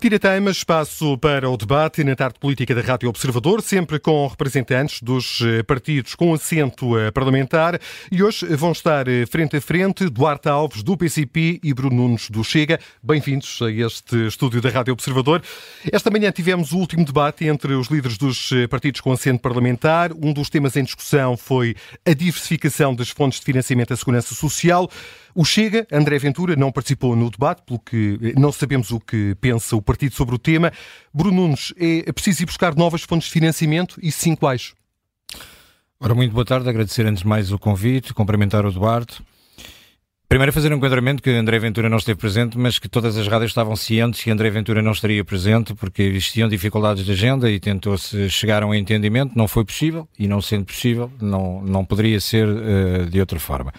Tira Teima, espaço para o debate na tarde política da Rádio Observador, sempre com representantes dos eh, partidos com assento eh, parlamentar. E hoje vão estar eh, frente a frente Duarte Alves, do PCP, e Bruno Nunes, do Chega. Bem-vindos a este estúdio da Rádio Observador. Esta manhã tivemos o último debate entre os líderes dos partidos com assento parlamentar. Um dos temas em discussão foi a diversificação das fontes de financiamento da segurança social. O Chega, André Ventura, não participou no debate, pelo que não sabemos o que pensa o partido sobre o tema. Bruno Nunes, é preciso ir buscar novas fontes de financiamento e sim quais? Ora, muito boa tarde, agradecer antes de mais o convite, cumprimentar o Duarte. Primeiro fazer um enquadramento que André Ventura não esteve presente, mas que todas as rádios estavam cientes que André Ventura não estaria presente porque existiam dificuldades de agenda e tentou-se chegar a um entendimento, não foi possível e não sendo possível, não, não poderia ser uh, de outra forma.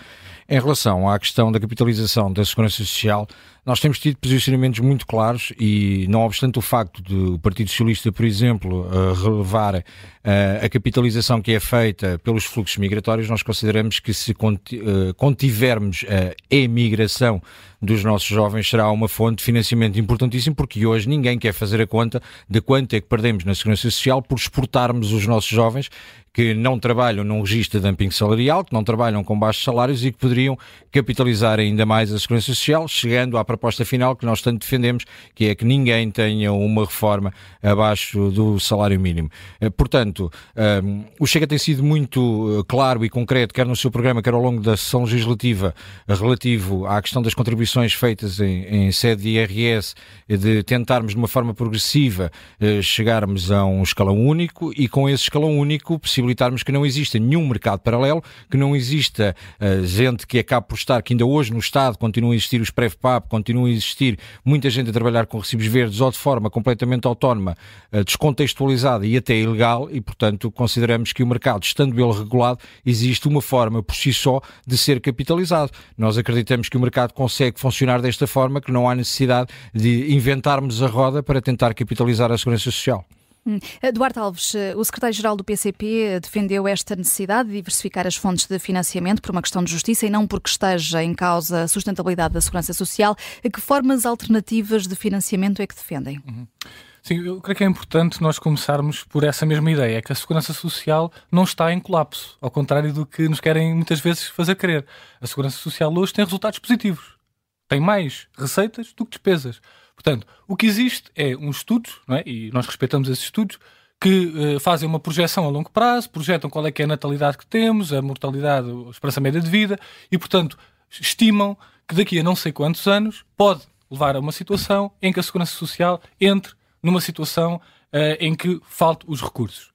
Em relação à questão da capitalização da Segurança Social, nós temos tido posicionamentos muito claros e, não obstante o facto do Partido Socialista, por exemplo, relevar a capitalização que é feita pelos fluxos migratórios, nós consideramos que se eh, contivermos a emigração dos nossos jovens será uma fonte de financiamento importantíssimo, porque hoje ninguém quer fazer a conta de quanto é que perdemos na Segurança Social por exportarmos os nossos jovens que não trabalham num registro de dumping salarial, que não trabalham com baixos salários e que poderiam capitalizar ainda mais a Segurança Social, chegando à proposta final que nós tanto defendemos, que é que ninguém tenha uma reforma abaixo do salário mínimo. Eh, portanto, um, o Chega tem sido muito eh, claro e concreto, quer no seu programa, quer ao longo da sessão legislativa, relativo à questão das contribuições feitas em, em sede de IRS, de tentarmos de uma forma progressiva eh, chegarmos a um escalão único e com esse escalão único possibilitarmos que não exista nenhum mercado paralelo, que não exista gente que acabe por estar, que ainda hoje no Estado continuam a existir os PrevPAP, continuam a existir muita gente a trabalhar com recibos verdes ou de forma completamente autónoma, uh, descontextualizada e até ilegal, e portanto consideramos que o mercado, estando ele regulado, existe uma forma por si só de ser capitalizado. Nós acreditamos que o mercado consegue funcionar desta forma, que não há necessidade de inventarmos a roda para tentar capitalizar a segurança social. Hum. Duarte Alves, eh, o secretário-geral do PCP defendeu esta necessidade de diversificar as fontes de financiamento por uma questão de justiça e não porque esteja em causa a sustentabilidade da segurança social. Que formas alternativas de financiamento é que defendem? Uhum. Sim, eu creio que é importante nós começarmos por essa mesma ideia, é que a segurança social não está em colapso, ao contrário do que nos querem muitas vezes fazer crer. A segurança social hoje tem resultados positivos. Tem mais receitas do que despesas. Portanto, o que existe é um estudo, é? e nós respeitamos esses estudos, que uh, fazem uma projeção a longo prazo, projetam qual é que é a natalidade que temos, a mortalidade, a esperança média de vida, e, portanto, estimam que daqui a não sei quantos anos pode levar a uma situação em que a Segurança Social entre numa situação uh, em que falte os recursos.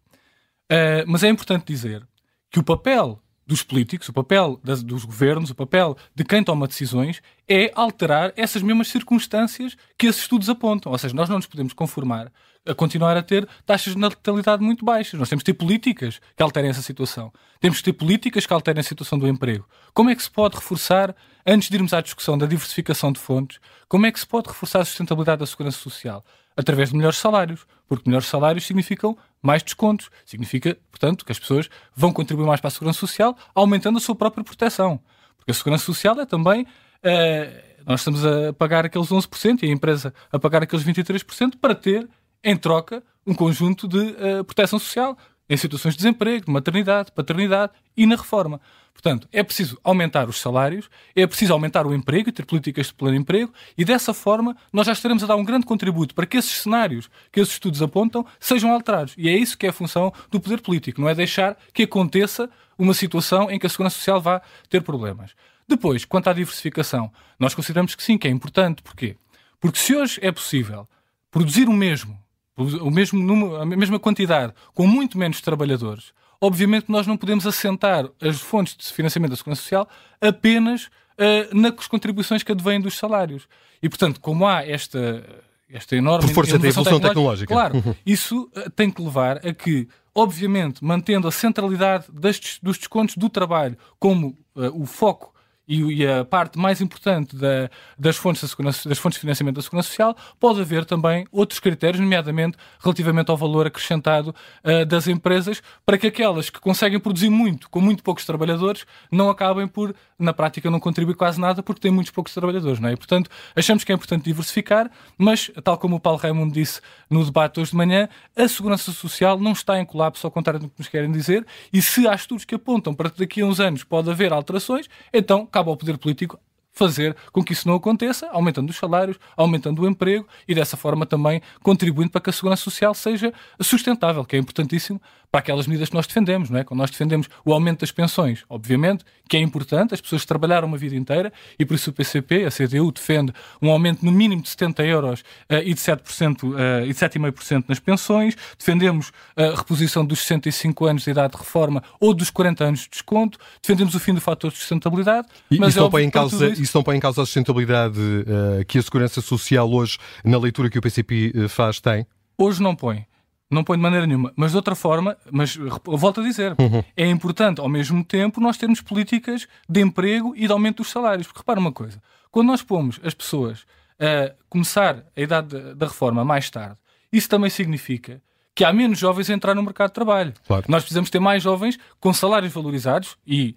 Uh, mas é importante dizer que o papel dos políticos, o papel das, dos governos, o papel de quem toma decisões é alterar essas mesmas circunstâncias que esses estudos apontam. Ou seja, nós não nos podemos conformar a continuar a ter taxas de natalidade muito baixas. Nós temos que ter políticas que alterem essa situação. Temos que ter políticas que alterem a situação do emprego. Como é que se pode reforçar, antes de irmos à discussão da diversificação de fontes, como é que se pode reforçar a sustentabilidade da segurança social? Através de melhores salários. Porque melhores salários significam mais descontos. Significa, portanto, que as pessoas vão contribuir mais para a segurança social, aumentando a sua própria proteção. Porque a segurança social é também. Uh, nós estamos a pagar aqueles 11% e a empresa a pagar aqueles 23% para ter, em troca, um conjunto de uh, proteção social em situações de desemprego, de maternidade, paternidade e na reforma. Portanto, é preciso aumentar os salários, é preciso aumentar o emprego e ter políticas de pleno emprego, e dessa forma nós já estaremos a dar um grande contributo para que esses cenários que esses estudos apontam sejam alterados. E é isso que é a função do poder político, não é deixar que aconteça uma situação em que a segurança social vá ter problemas. Depois, quanto à diversificação, nós consideramos que sim, que é importante. Porquê? Porque se hoje é possível produzir o mesmo, o mesmo número, a mesma quantidade, com muito menos trabalhadores, obviamente nós não podemos assentar as fontes de financiamento da Segurança Social apenas uh, nas contribuições que advêm dos salários. E, portanto, como há esta, esta enorme Por força da evolução tecnológica, claro, uhum. isso uh, tem que levar a que, obviamente, mantendo a centralidade destes, dos descontos do trabalho como uh, o foco e, e a parte mais importante da, das, fontes da segurança, das fontes de financiamento da Segurança Social, pode haver também outros critérios, nomeadamente relativamente ao valor acrescentado uh, das empresas, para que aquelas que conseguem produzir muito com muito poucos trabalhadores não acabem por, na prática, não contribuir quase nada porque têm muitos poucos trabalhadores. Não é? E, portanto, achamos que é importante diversificar, mas, tal como o Paulo Raimundo disse no debate hoje de manhã, a Segurança Social não está em colapso, ao contrário do que nos querem dizer, e se há estudos que apontam para que daqui a uns anos pode haver alterações, então cabe ao poder político fazer com que isso não aconteça, aumentando os salários, aumentando o emprego e dessa forma também contribuindo para que a segurança social seja sustentável, que é importantíssimo para aquelas medidas que nós defendemos, não é? Quando nós defendemos o aumento das pensões, obviamente, que é importante, as pessoas trabalharam uma vida inteira e por isso o PCP, a CDU, defende um aumento no mínimo de 70 euros uh, e de 7% uh, e de 7,5% nas pensões, defendemos a reposição dos 65 anos de idade de reforma ou dos 40 anos de desconto, defendemos o fim do fator de sustentabilidade. E mas isso, é em causa, isso... não põe em causa a sustentabilidade uh, que a Segurança Social hoje, na leitura que o PCP faz, tem? Hoje não põe. Não põe de maneira nenhuma. Mas de outra forma, mas volto a dizer, uhum. é importante ao mesmo tempo nós termos políticas de emprego e de aumento dos salários. Porque repara uma coisa, quando nós pomos as pessoas a começar a idade da reforma mais tarde, isso também significa que há menos jovens a entrar no mercado de trabalho. Claro. Nós precisamos ter mais jovens com salários valorizados e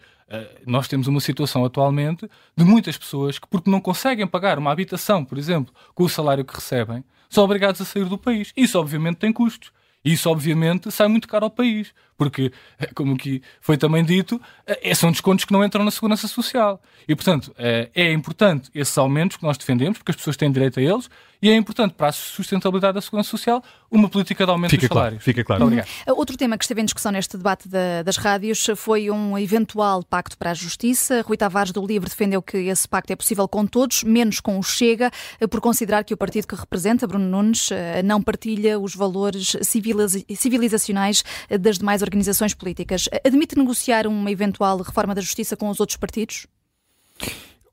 nós temos uma situação atualmente de muitas pessoas que, porque não conseguem pagar uma habitação, por exemplo, com o salário que recebem, são obrigados a sair do país. Isso, obviamente, tem custos. Isso, obviamente, sai muito caro ao país, porque, como aqui foi também dito, eh, são descontos que não entram na segurança social. E, portanto, é, importante esses aumentos que nós defendemos, porque as pessoas têm direito a eles, e é importante para a sustentabilidade da segurança social uma política de aumento fica dos salários. Claro, fica claro. Uhum. Outro tema que esteve em discussão neste debate da, das rádios foi um eventual pacto para a justiça. Rui Tavares do Livre defendeu que esse pacto é possível com todos, menos com o Chega, por considerar que o partido que representa, Bruno Nunes, eh, não partilha os valores civilizacionais das demais organizações políticas. Admite negociar uma eventual reforma da justiça com os outros partidos?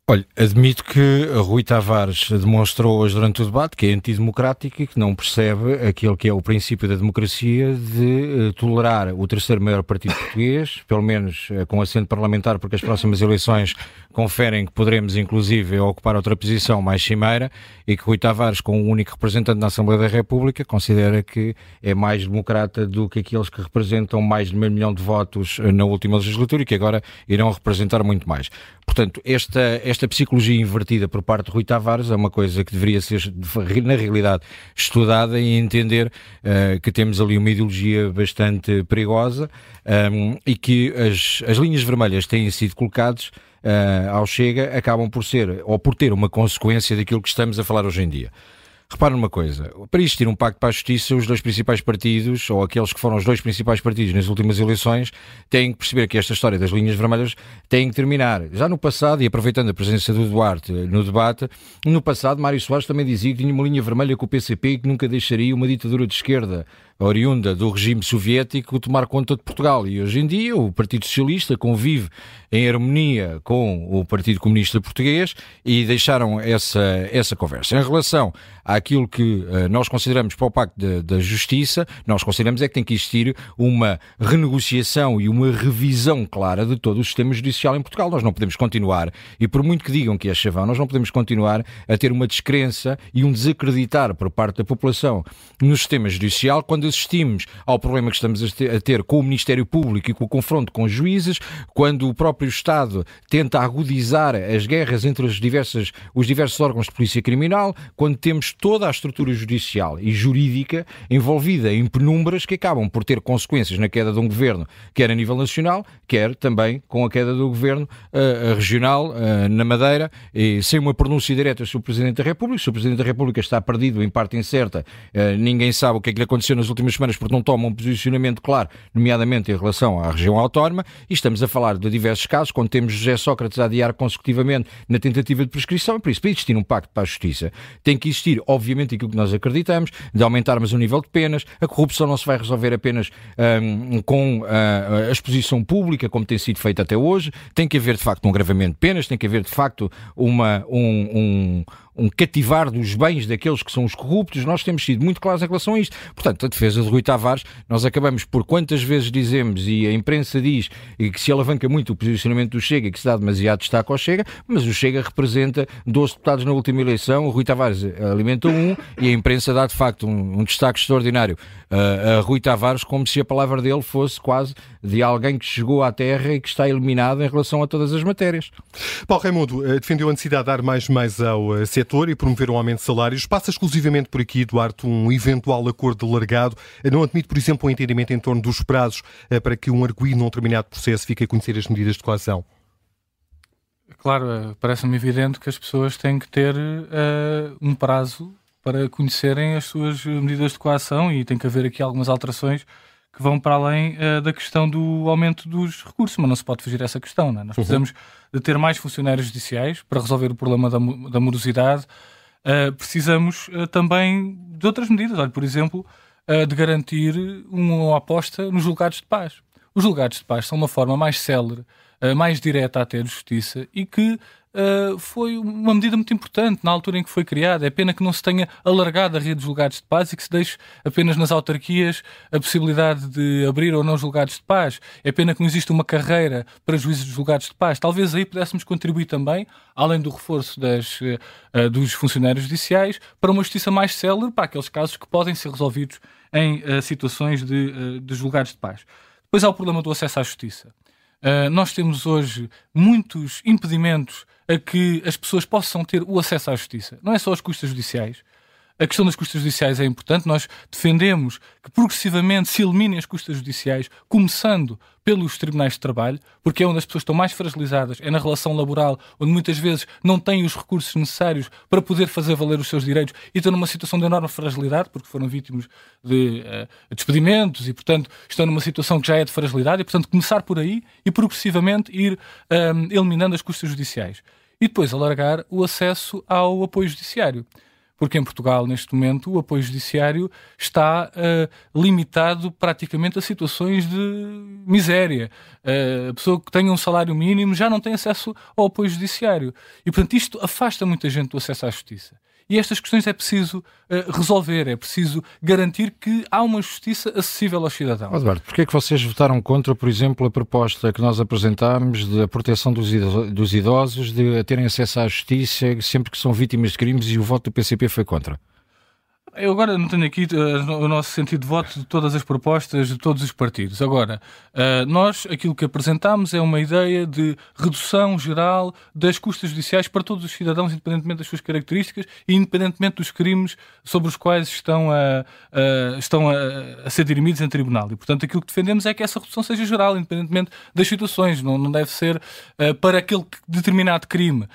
Olha, admito que Rui Tavares demonstrou hoje durante o debate que é antidemocrático e que não percebe aquele que é o princípio da democracia de uh, tolerar o terceiro maior partido português, pelo menos uh, com assento parlamentar, porque as próximas eleições conferem que poderemos, inclusive, ocupar outra posição mais cimeira e que Rui Tavares, com o único representante na Assembleia da República, considera que é mais democrata do que aqueles que representam mais de meio milhão de votos uh, na última legislatura e que agora irão representar muito mais. Portanto, esta, esta psicologia invertida por parte de Rui Tavares é uma coisa que deveria ser, na realidade, estudada e entender uh, que temos ali uma ideologia bastante perigosa um, ehm, e que as, as linhas vermelhas têm sido colocadas uh, ao Chega acabam por ser, ou por ter uma consequência daquilo que estamos a falar hoje em dia. Repara numa coisa, para existir um pacto para a justiça, os dois principais partidos, ou aqueles que foram os dois principais partidos nas últimas eleições, têm que perceber que esta história das linhas vermelhas tem que terminar. Já no passado, e aproveitando a presença do Duarte no debate, no passado Mário Soares também dizia que tinha uma linha vermelha com o PCP e que nunca deixaria uma ditadura de esquerda oriunda do regime soviético tomar conta de Portugal. E hoje em dia o Partido Socialista convive em harmonia com o Partido Comunista Português e deixaram essa, essa conversa. Em relação àquilo que uh, nós consideramos para o Pacto da Justiça, nós consideramos é que tem que existir uma renegociação e uma revisão clara de todo o sistema judicial em Portugal. Nós não podemos continuar, e por muito que digam que é chavão, nós não podemos continuar a ter uma descrença e um desacreditar por parte da população no sistema judicial quando assistimos ao problema que estamos a ter com o Ministério Público e com o confronto com juízes, quando o próprio Estado tenta agudizar as guerras entre as diversas, os diversos órgãos de polícia criminal, quando temos toda a estrutura judicial e jurídica envolvida em penumbras que acabam por ter consequências na queda de um governo, quer a nível nacional, quer também com a queda do governo uh, regional uh, na Madeira, e sem uma pronúncia direta sobre o Presidente da República. Se o Presidente da República está perdido, em parte incerta, uh, ninguém sabe o que é que lhe aconteceu nas últimas semanas porque não tomam um posicionamento claro, nomeadamente em relação à região autónoma, e estamos a falar de diversos casos, quando temos José Sócrates a adiar consecutivamente na tentativa de prescrição, por isso, para existir um pacto para a justiça, tem que existir, obviamente, aquilo que nós acreditamos, de aumentarmos o nível de penas, a corrupção não se vai resolver apenas um, com uh, a exposição pública, como tem sido feito até hoje, tem que haver, de facto, um agravamento de penas, tem que haver, de facto, uma, um, um um cativar dos bens daqueles que são os corruptos. Nós temos sido muito claros em relação a isto. Portanto, a defesa de Rui Tavares, nós acabamos por quantas vezes dizemos, e a imprensa diz, que se alavanca muito o posicionamento do Chega, que se dá demasiado destaque ao Chega, mas o Chega representa 12 deputados na última eleição, o Rui Tavares alimenta um, e a imprensa dá de facto um, um destaque extraordinário a, a Rui Tavares, como se a palavra dele fosse quase de alguém que chegou à Terra e que está eliminado em relação a todas as matérias. Paulo Raimundo eh, defendeu a necessidade de dar mais mais ao eh, setor e promover um aumento de salários. Passa exclusivamente por aqui, Duarte, um eventual acordo largado. Eh, não admite, por exemplo, um entendimento em torno dos prazos para que um arguído num determinado processo fique a conhecer as medidas de coação? Claro, parece-me evidente que as pessoas têm que ter uh, um prazo para conhecerem as suas medidas de coação e tem que haver aqui algumas alterações que vão para além uh, da questão do aumento dos recursos, mas não se pode fugir a essa questão. Não é? Nós uhum. precisamos uhum. de ter mais funcionários judiciais para resolver o problema da, da morosidade. Uh, precisamos uh, também de outras medidas, Olha, por exemplo, de garantir uma aposta nos julgados de paz. Os julgados de paz são uma forma mais célere, mais direta até de justiça e que uh, foi uma medida muito importante na altura em que foi criada. É pena que não se tenha alargado a rede de julgados de paz e que se deixe apenas nas autarquias a possibilidade de abrir ou não julgados de paz. É pena que não exista uma carreira para juízes de julgados de paz. Talvez aí pudéssemos contribuir também, além do reforço das, uh, dos funcionários judiciais, para uma justiça mais célere para aqueles casos que podem ser resolvidos em uh, situações de, de julgados de paz. Depois há o problema do acesso à justiça. Uh, nós temos hoje muitos impedimentos a que as pessoas possam ter o acesso à justiça. Não é só as custas judiciais. A questão das custas judiciais é importante. Nós defendemos que progressivamente se eliminem as custas judiciais, começando pelos tribunais de trabalho, porque é onde as pessoas estão mais fragilizadas, é na relação laboral, onde muitas vezes não têm os recursos necessários para poder fazer valer os seus direitos e estão numa situação de enorme fragilidade, porque foram vítimas de uh, despedimentos e, portanto, estão numa situação que já é de fragilidade e, portanto, começar por aí e progressivamente ir um, eh, eliminando as custas judiciais. E depois alargar o acesso ao apoio judiciário porque em Portugal, neste momento, o apoio judiciário está uh, limitado praticamente a situações de miséria. Uh, a pessoa que tem um salário mínimo já não tem acesso ao apoio judiciário. E, portanto, isto afasta muita gente do acesso à justiça. E estas questões é preciso uh, resolver, é preciso garantir que há uma justiça acessível aos cidadãos. Eduardo, porquê é que vocês votaram contra, por exemplo, a proposta que nós apresentámos da proteção dos idosos, de terem acesso à justiça sempre que são vítimas de crimes e o voto do PCP foi contra? Eu agora não tenho aqui uh, o nosso sentido de voto de todas as propostas de todos os partidos. Agora, uh, nós aquilo que apresentámos é uma ideia de redução geral das custas judiciais para todos os cidadãos, independentemente das suas características e independentemente dos crimes sobre os quais estão a, estão a, a, ser dirimidos em tribunal. E, portanto, aquilo que defendemos é que essa redução seja geral, independentemente das situações. Não, não deve ser uh, para aquele determinado crime.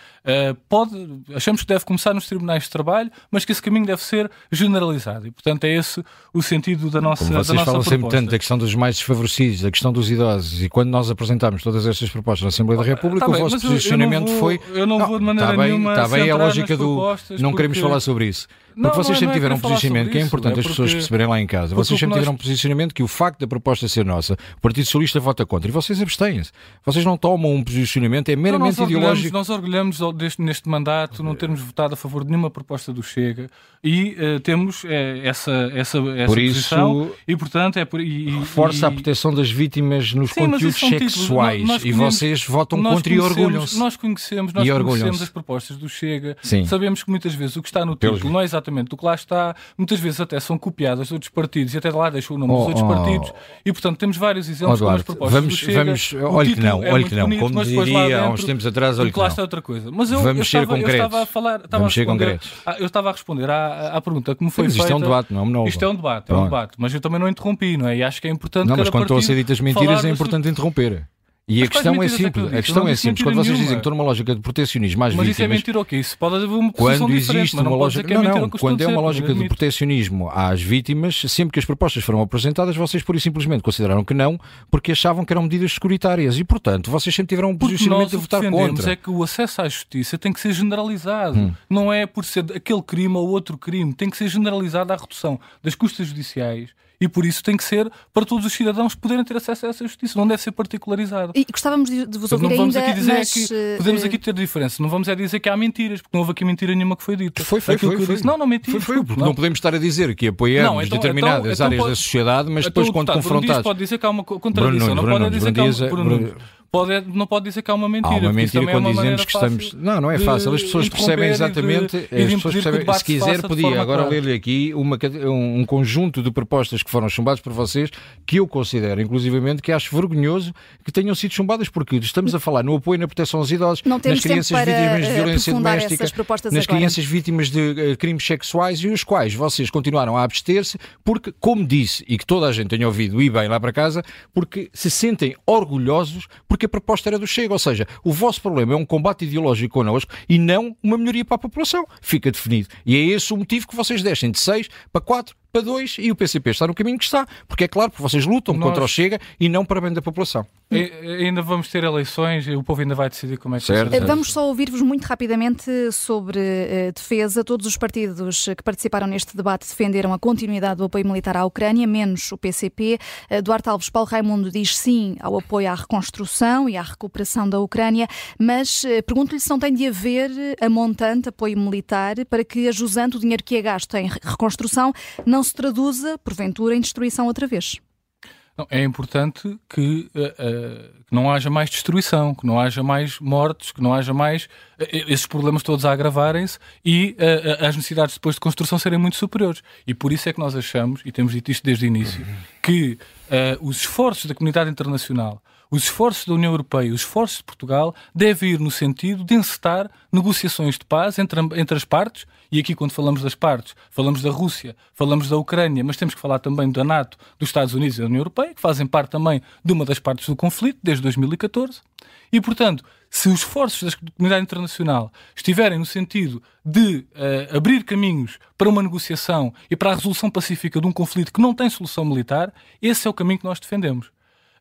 pode, achamos que deve começar nos tribunais de trabalho, mas que esse caminho deve ser general generalizado. E, portanto, é esse o sentido da nossa Como vocês da nossa falam proposta. sempre tanto da questão dos mais desfavorecidos, da questão dos idosos, e quando nós apresentámos todas estas propostas na Assembleia da República, tá o vosso posicionamento eu vou, foi. Eu não, vou de maneira está bem, nenhuma. Está bem a lógica do. Não queremos falar sobre isso. Porque não, vocês sempre é tiveram um posicionamento que é importante é as pessoas perceberem lá em casa. Vocês sempre tiveram um posicionamento que o facto da proposta ser nossa, o Partido Socialista vota contra e vocês abstêm-se. Vocês não tomam um posicionamento, é meramente nós ideológico. Nós orgulhamos deste, neste mandato não termos votado a favor de nenhuma proposta do Chega e uh, temos uh, essa, essa, essa por posição isso, e, portanto, é por, e, reforça e, a proteção das vítimas nos sim, conteúdos sexuais nós, nós e vocês votam contra e orgulham-se. Nós conhecemos, nós conhecemos as propostas do Chega, sim. sabemos que muitas vezes o que está no título não é exatamente o que lá está muitas vezes até são copiadas de outros partidos e até lá deixam o nome oh, dos outros oh, partidos. E portanto temos vários exemplos oh, propostas vamos, do Chega. Vamos, olha que não, é olha que não. Bonito, Como diria há uns tempos atrás, olha que lá não. está outra coisa. Mas eu, vamos eu, estava, eu estava a falar, estava vamos a responder, eu estava a responder à, à pergunta que me foi mas feita. Isto é um debate, não é um Isto é um debate, é um debate. Mas eu também não interrompi, não é? E acho que é importante Não, mas quando estão a ser ditas mentiras é importante interromper. E a questão é simples. A questão é simples. Quando vocês dizem que estão numa lógica de protecionismo mais Mas vítimas, isso é mentira o quê? Isso pode haver uma Quando existe uma lógica. É não, não. Quando é uma lógica de protecionismo às vítimas, sempre que as propostas foram apresentadas, vocês pura e simplesmente consideraram que não, porque achavam que eram medidas securitárias. E, portanto, vocês sempre tiveram um posicionamento de votar contra. é que o acesso à justiça tem que ser generalizado. Hum. Não é por ser aquele crime ou outro crime. Tem que ser generalizado a redução das custas judiciais e por isso tem que ser para todos os cidadãos poderem ter acesso a essa justiça, não deve ser particularizado. E gostávamos de, de vos ouvir não vamos ainda, aqui dizer mas, que podemos uh, aqui ter diferença, não vamos é dizer que há mentiras, porque não houve aqui mentira nenhuma que foi dita. Foi, foi, Aquilo foi, que eu foi. disse, não, não menti. Foi, foi, porque não. não podemos estar a dizer que apoiamos Não, então- determinadas então- então áreas pode- da sociedade, mas depois, Então, quando deputado, Bruno Dias confrontados. pode dizer que há uma co- contradição, Bruno não Nunes, pode Bruno dizer que há uma, Bruno Bruno. Pode, não pode dizer que há uma Há mentira. uma porque isso mentira é quando uma dizemos que estamos. Não, não é fácil. As pessoas percebem exatamente. de as pessoas percebem. Se quiser, de podia agora ler-lhe aqui uma um, um conjunto de propostas que foram chumbadas por vocês que eu considero, inclusivamente, que acho vergonhoso que tenham sido chumbadas, porque estamos a falar no apoio e na proteção aos idosos, Não nas crianças vítimas de eh, violência doméstica, nas agora. crianças vítimas de eh, crimes sexuais e os quais vocês continuaram a abster-se, porque, como disse, e que toda a gente tenha ouvido e bem lá para casa, porque se sentem orgulhosos porque a proposta era do Chega. Ou seja, o vosso problema é um combate ideológico connosco e não uma melhoria para a população. Fica definido. E é esse o motivo que vocês descem de 6 para 4 para 2 e o PCP está no caminho que está. Porque é claro, porque vocês lutam Nós- contra o Chega e não para bem da população. E- Ainda vamos ter eleições e o povo ainda vai decidir como é que Certo. Vamos só ouvir-vos muito rapidamente sobre eh, defesa. Todos os partidos que participaram neste debate defenderam a continuidade do apoio militar à Ucrânia, menos o PCP. Eh, Duarte Alves Paulo Raimundo diz sim ao apoio à reconstrução e à recuperação da Ucrânia, mas eh, pergunto-lhe se não tem de haver eh, a montante apoio militar para que, ajusando o dinheiro que é gasto em re- reconstrução, não se traduza, porventura, em destruição outra vez. Não, é importante que, eh, eh, que não haja mais destruição, que não haja mais mortes, que não haja mais eh, esses problemas todos a agravarem-se e as necessidades depois de construção serem muito superiores. E por isso é que nós achamos, e temos dito isto desde o início, que os esforços da comunidade internacional, os esforços da União Europeia, os esforços de Portugal devem ir no sentido de encetar negociações de paz entre, entre as partes, e aqui quando falamos das partes, falamos da Rússia, falamos da Ucrânia, mas temos que falar também da NATO, dos Estados Unidos e da União Europeia, que fazem parte também de uma das partes do conflito, desde 2014. E, portanto, se os esforços da comunidade internacional estiverem no sentido de eh, abrir caminhos para uma negociação e para a resolução pacífica de um conflito que não tem solução militar, esse é o caminho que nós defendemos.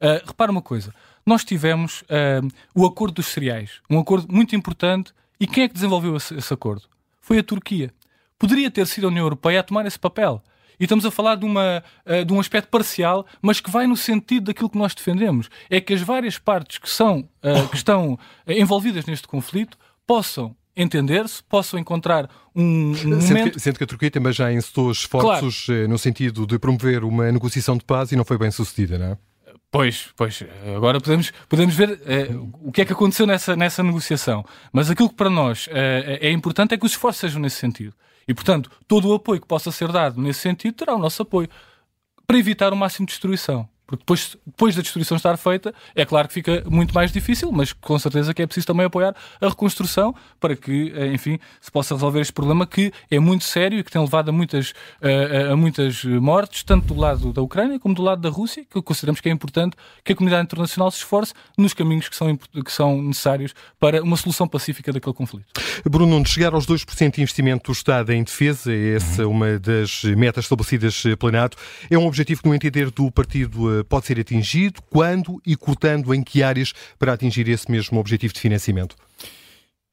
Uh, repara uma coisa, nós tivemos uh, o acordo dos cereais, um acordo muito importante, e quem é que desenvolveu esse, esse acordo? Foi a Turquia. Poderia ter sido a União Europeia a tomar esse papel. E estamos a falar de, uma, uh, de um aspecto parcial, mas que vai no sentido daquilo que nós defendemos. É que as várias partes que, são, que estão envolvidas neste conflito possam entender-se, possam encontar um, um Sendo momento... que, sendo que a Turquia também já encetou esforços eh, no sentido de promover uma negociação de paz e não foi bem sucedida, não é? Pois, pois, agora podemos, podemos ver eh, o que é que aconteceu nessa, nessa negociação. Mas aquilo que para nós eh, é importante é que os esforços sejam nesse sentido. E, portanto, todo o apoio que possa ser dado nesse sentido terá o nosso apoio para evitar o máximo de destruição. Porque depois, depois da destruição estar feita, é claro que fica muito mais difícil, mas com certeza que é preciso também apoiar a reconstrução para que, eh, enfim, se possa resolver este problema que é muito sério e que tem levado a muitas, eh, a muitas mortes, tanto do lado da Ucrânia como do lado da Rússia, que consideramos que é importante que a comunidade internacional se esforce nos caminhos que são, que são necessários para uma solução pacífica daquele conflito. Bruno Nunes, chegar aos 2% de investimento do Estado em defesa, é essa uma das metas estabelecidas pela NATO, é um objetivo que, no entender do partido, eh, pode ser atingido? Quando e cortando em que áreas para atingir esse mesmo objetivo de financiamento?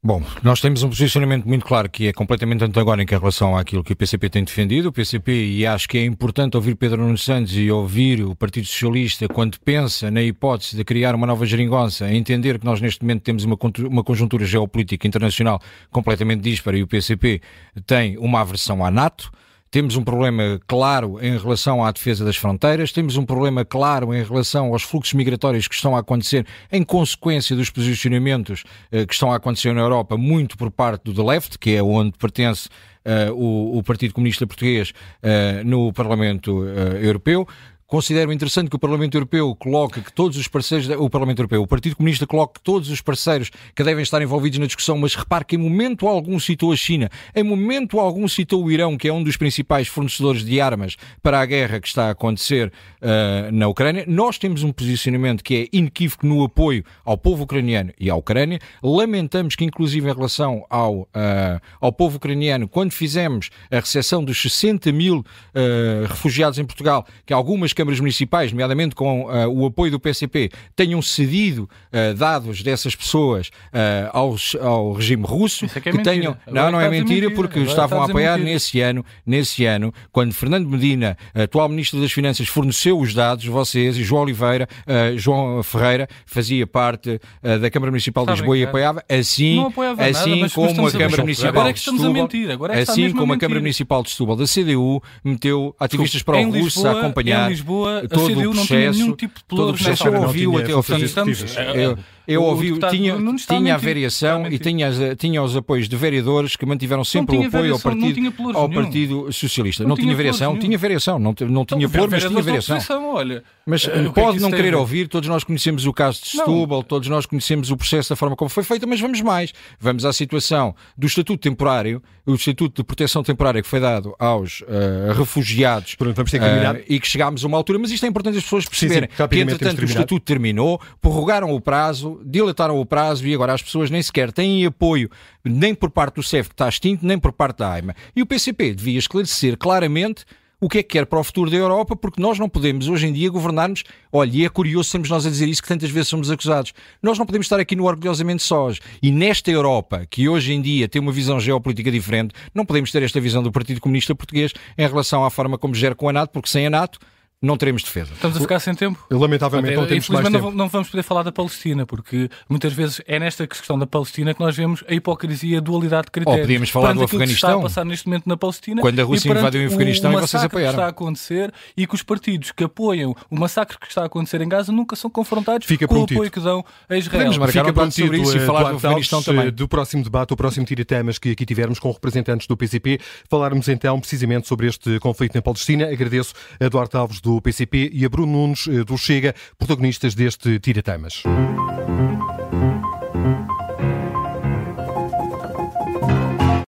Bom, nós temos um posicionamento muito claro que é completamente antagónico em relação àquilo que o PCP tem defendido. O PCP, e acho que é importante ouvir Pedro Nunes Santos e ouvir o Partido Socialista quando pensa na hipótese de criar uma nova geringonça, entender que nós neste momento temos uma, uma conjuntura geopolítica internacional completamente dispara e o PCP tem uma aversão à NATO. Temos um problema claro em relação à defesa das fronteiras, temos um problema claro em relação aos fluxos migratórios que estão a acontecer em consequência dos posicionamentos eh, que estão a acontecer na Europa, muito por parte do The Left, que é onde pertence uh, o, o, Partido Comunista Português uh, no Parlamento uh, Europeu. Considero interessante que o Parlamento Europeu coloque que todos os parceiros, o Parlamento Europeu, o Partido Comunista coloque que todos os parceiros que devem estar envolvidos na discussão, mas repare que em momento algum citou a China, em momento algum citou o Irão, que é um dos principais fornecedores de armas para a guerra que está a acontecer uh, na Ucrânia. Nós temos um posicionamento que é inequívoco no apoio ao povo ucraniano e à Ucrânia. Lamentamos que, inclusive, em relação ao, uh, ao povo ucraniano, quando fizemos a recepção dos 60 mil uh, refugiados em Portugal, que algumas câmaras municipais, nomeadamente com uh, o apoio do PCP, tenham cedido uh, dados dessas pessoas uh, aos, ao regime russo, Isso é que, é que tenham. Agora Não, não é mentira, mentira. porque Agora estavam a apoiar mentira. nesse ano, nesse ano, quando Fernando Medina, atual Ministro das Finanças, forneceu os dados, vocês e João Oliveira, João Ferreira, fazia parte da Câmara Municipal de Está Lisboa e apoiava, assim, apoiava nada, assim mas como a Câmara. Municipal é de Setúbal, é assim como a. Câmara Municipal de Setúbal da CDU meteu ativistas para o russo a acompanhar Lisboa, a todo CDU o não tinha processo, nenhum tipo de todo o processo nessa eu altura. ouvi Não até ao fim. Estamos-. Eu, ouvi, deputado tinha, tinha a variação e tinha, tinha os apoios de vereadores que mantiveram sempre o apoio ao variação, não partido, ao partido Socialista. Não, Não tinha tinha variação, tinha variação, não, não tinha pluro, mas tinha variação. olha. Mas Eh, é pode não querer ouvir, todos nós conhecemos o caso de. Setúbal, todos nós conhecemos o processo da forma como foi feito, mas vamos mais. Vamos à situação do Estatuto Temporário, o Estatuto de Proteção Temporária que foi dado aos eh, refugiados Pronto, que eh, e que chegámos a uma altura, mas isto é importante as pessoas sim, perceberem que, entretanto, o. Estatuto terminou, prorrogaram o prazo, dilataram o prazo e agora as pessoas nem sequer têm apoio nem por parte do CEF que está extinto, nem por parte da AIMA. E o PCP devia esclarecer claramente o que é que quer para o futuro da Europa, porque nós não podemos hoje em dia governarmos. Olha, e é curioso sermos nós a dizer isso que tantas vezes somos acusados. Nós não podemos estar aqui no orgulhosamente sós. E nesta Europa, que hoje em dia tem uma visão geopolítica diferente, não podemos ter esta visão do Partido Comunista Português em relação à forma como gera com a NATO, porque sem a NATO não teremos defesa. Estamos a ficar sem tempo. Lamentavelmente não temos mais infelizmente tempo. não, não vamos poder falar da Palestina, porque muitas vezes é nesta questão da Palestina que nós vemos a hipocrisia, a dualidade de critérios. Ou podíamos falar do aquilo que Afeganistão. está a passar neste momento na Palestina. Quando a Rússia invadiu o Afeganistão e vocês massacre apoiaram. que está a acontecer e que os partidos que apoiam o massacre que está a acontecer em Gaza nunca são confrontados Fica com prometido. o apoio que dão a Israel. Podemos marcar Fica um debate sobre isso e falar do Duarte Afeganistão Alves, também. do próximo debate, o próximo tira temas que aqui tivermos com representantes do PCP, falarmos então precisamente sobre este conflito na Palestina. Agradeço a Duarte Alves do PCP e a Bruno Nunes eh, do Chega, protagonistas deste tira temas.